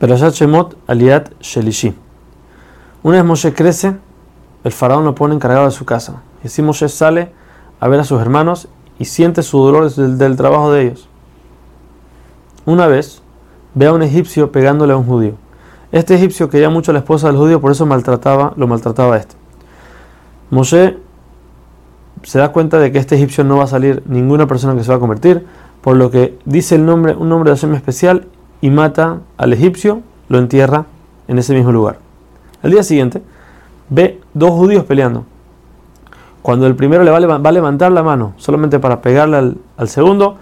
Perashat Aliat Shelishi. Una vez Moshe crece, el faraón lo pone encargado de su casa. Y así Moshe sale a ver a sus hermanos y siente su dolor del, del trabajo de ellos. Una vez ve a un egipcio pegándole a un judío. Este egipcio quería mucho a la esposa del judío, por eso maltrataba, lo maltrataba a este. Moshe se da cuenta de que este egipcio no va a salir ninguna persona que se va a convertir, por lo que dice el nombre, un nombre de Hashem especial y mata al egipcio, lo entierra en ese mismo lugar. Al día siguiente ve dos judíos peleando. Cuando el primero le va a levantar la mano solamente para pegarle al, segundo,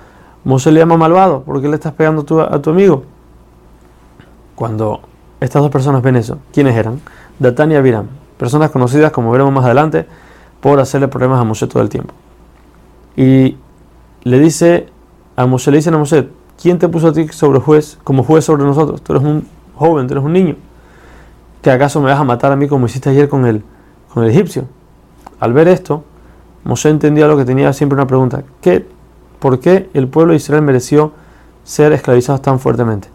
Moshe le llama malvado porque le estás pegando a tu amigo. Cuando estas dos personas ven eso, ¿quiénes eran? Datán y Abiram, personas conocidas como veremos más adelante por hacerle problemas a Moshe todo el tiempo. Y le dice a Moshe, le dicen a Moshe, ¿quién te puso a ti sobre juez, como juez sobre nosotros? Tú eres un joven, tú eres un niño. ¿Que acaso me vas a matar a mí como hiciste ayer con el, con el egipcio? Al ver esto, Moshe entendía lo que tenía siempre una pregunta. ¿Qué, ¿Por qué el pueblo de Israel mereció ser esclavizado tan fuertemente?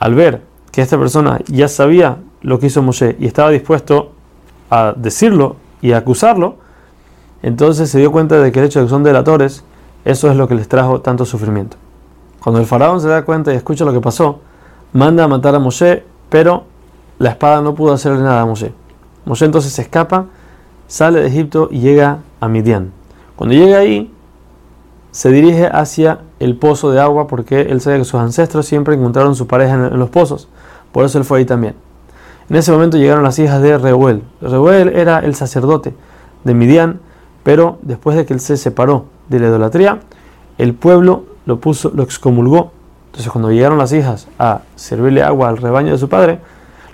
Al ver que esta persona ya sabía lo que hizo Moshe y estaba dispuesto a decirlo y a acusarlo, entonces se dio cuenta de que el hecho de que son delatores, eso es lo que les trajo tanto sufrimiento. Cuando el faraón se da cuenta y escucha lo que pasó, manda a matar a Moshe, pero la espada no pudo hacerle nada a Moshe. Moshe entonces se escapa, sale de Egipto y llega a Midian. Cuando llega ahí, se dirige hacia el pozo de agua porque él sabe que sus ancestros siempre encontraron su pareja en los pozos. Por eso él fue ahí también. En ese momento llegaron las hijas de Reuel. Reuel era el sacerdote de Midian, pero después de que él se separó de la idolatría, el pueblo lo puso, lo excomulgó. Entonces cuando llegaron las hijas a servirle agua al rebaño de su padre,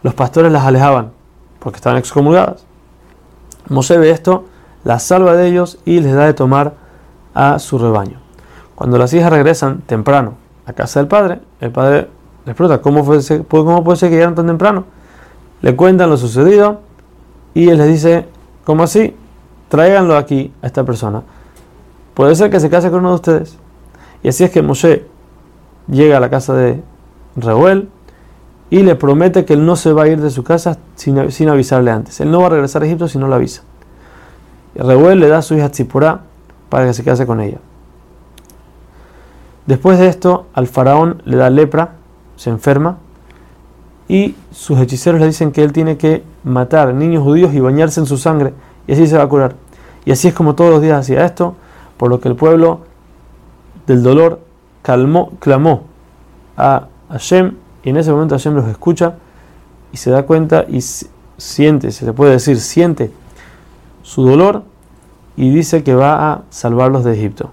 los pastores las alejaban porque estaban excomulgadas. Mosé ve esto, las salva de ellos y les da de tomar a su rebaño. Cuando las hijas regresan temprano a casa del padre, el padre les pregunta, ¿cómo, fue, ¿cómo puede ser que llegaron tan temprano? Le cuentan lo sucedido y él les dice, ¿cómo así? Tráiganlo aquí a esta persona. Puede ser que se case con uno de ustedes. Y así es que Moshe llega a la casa de Reuel y le promete que él no se va a ir de su casa sin, sin avisarle antes. Él no va a regresar a Egipto si no lo avisa. Reuel le da a su hija Tzipurá para que se case con ella. Después de esto, al faraón le da lepra se enferma y sus hechiceros le dicen que él tiene que matar niños judíos y bañarse en su sangre y así se va a curar. Y así es como todos los días hacía esto, por lo que el pueblo del dolor calmó, clamó a Hashem y en ese momento Hashem los escucha y se da cuenta y siente, se le puede decir, siente su dolor y dice que va a salvarlos de Egipto.